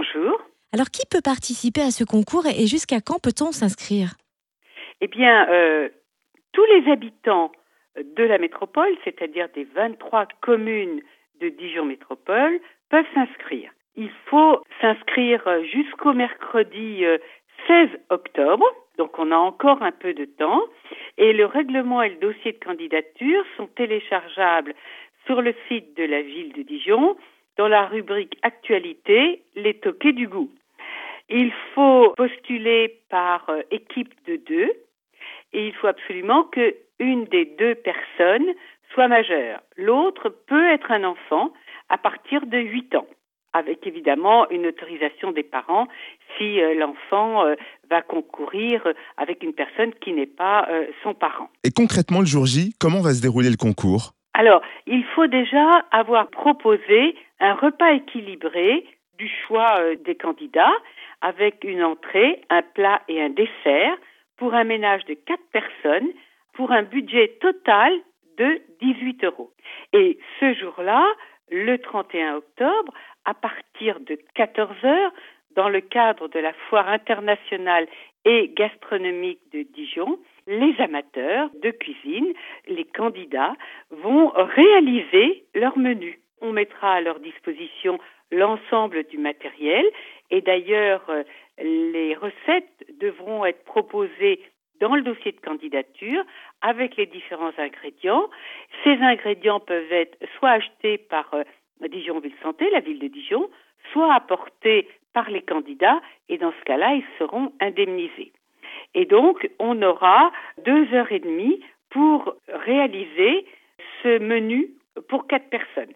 bonjour. Alors, qui peut participer à ce concours et jusqu'à quand peut-on s'inscrire? Eh bien, euh, tous les habitants de la métropole, c'est-à-dire des 23 communes de Dijon Métropole, peuvent s'inscrire. Il faut s'inscrire jusqu'au mercredi 16 euh, octobre, donc on a encore un peu de temps, et le règlement et le dossier de candidature sont téléchargeables sur le site de la ville de Dijon dans la rubrique Actualité, les toquets du goût. Il faut postuler par euh, équipe de deux et il faut absolument que une des deux personnes soit majeure. L'autre peut être un enfant à partir de 8 ans avec évidemment une autorisation des parents si euh, l'enfant euh, va concourir avec une personne qui n'est pas son parent. Et concrètement, le jour J, comment va se dérouler le concours? Alors, il faut déjà avoir proposé un repas équilibré du choix des candidats avec une entrée, un plat et un dessert pour un ménage de quatre personnes pour un budget total de 18 euros. Et ce jour-là, le 31 octobre, à partir de 14 heures, dans le cadre de la foire internationale et gastronomique de Dijon, les amateurs de cuisine, les candidats, vont réaliser leur menu. On mettra à leur disposition l'ensemble du matériel et d'ailleurs euh, les recettes devront être proposées dans le dossier de candidature avec les différents ingrédients. Ces ingrédients peuvent être soit achetés par euh, Dijon Ville Santé, la ville de Dijon, soit apportés par les candidats et dans ce cas-là, ils seront indemnisés. Et donc, on aura deux heures et demie pour réaliser ce menu pour quatre personnes.